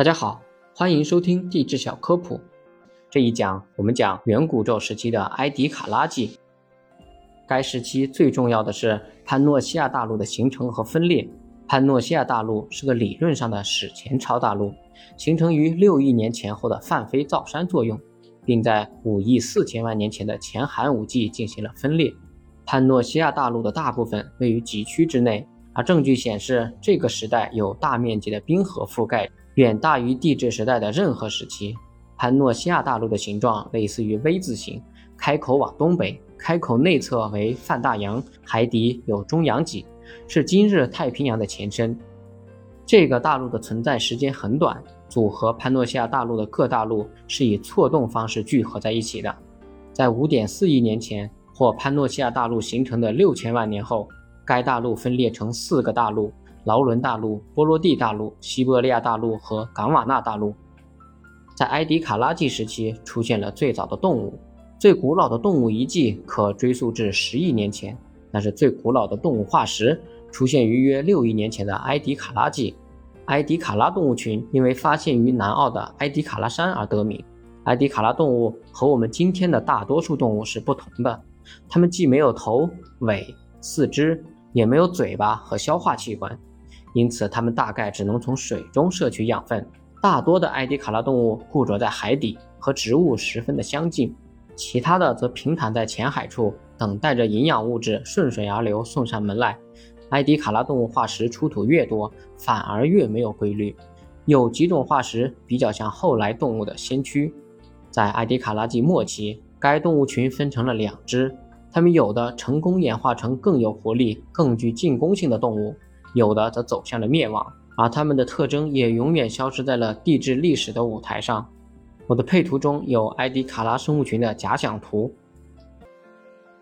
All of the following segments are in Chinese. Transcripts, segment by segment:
大家好，欢迎收听地质小科普。这一讲我们讲远古宙时期的埃迪卡拉纪。该时期最重要的是潘诺西亚大陆的形成和分裂。潘诺西亚大陆是个理论上的史前超大陆，形成于六亿年前后的泛飞造山作用，并在五亿四千万年前的前寒武纪进行了分裂。潘诺西亚大陆的大部分位于极区之内，而证据显示这个时代有大面积的冰河覆盖。远大于地质时代的任何时期。潘诺西亚大陆的形状类似于 V 字形，开口往东北，开口内侧为泛大洋，海底有中洋脊，是今日太平洋的前身。这个大陆的存在时间很短，组合潘诺西亚大陆的各大陆是以错动方式聚合在一起的。在5.4亿年前或潘诺西亚大陆形成的六千万年后，该大陆分裂成四个大陆。劳伦大陆、波罗的大陆、西伯利亚大陆和冈瓦纳大陆，在埃迪卡拉纪时期出现了最早的动物，最古老的动物遗迹可追溯至十亿年前，但是最古老的动物化石出现于约六亿年前的埃迪卡拉纪。埃迪卡拉动物群因为发现于南澳的埃迪卡拉山而得名。埃迪卡拉动物和我们今天的大多数动物是不同的，它们既没有头、尾、四肢，也没有嘴巴和消化器官。因此，它们大概只能从水中摄取养分。大多的埃迪卡拉动物固着在海底，和植物十分的相近；其他的则平坦在浅海处，等待着营养物质顺水而流送上门来。埃迪卡拉动物化石出土越多，反而越没有规律。有几种化石比较像后来动物的先驱。在埃迪卡拉纪末期，该动物群分成了两支，它们有的成功演化成更有活力、更具进攻性的动物。有的则走向了灭亡，而它们的特征也永远消失在了地质历史的舞台上。我的配图中有埃迪卡拉生物群的假想图。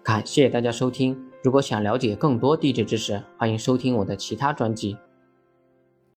感谢大家收听，如果想了解更多地质知识，欢迎收听我的其他专辑。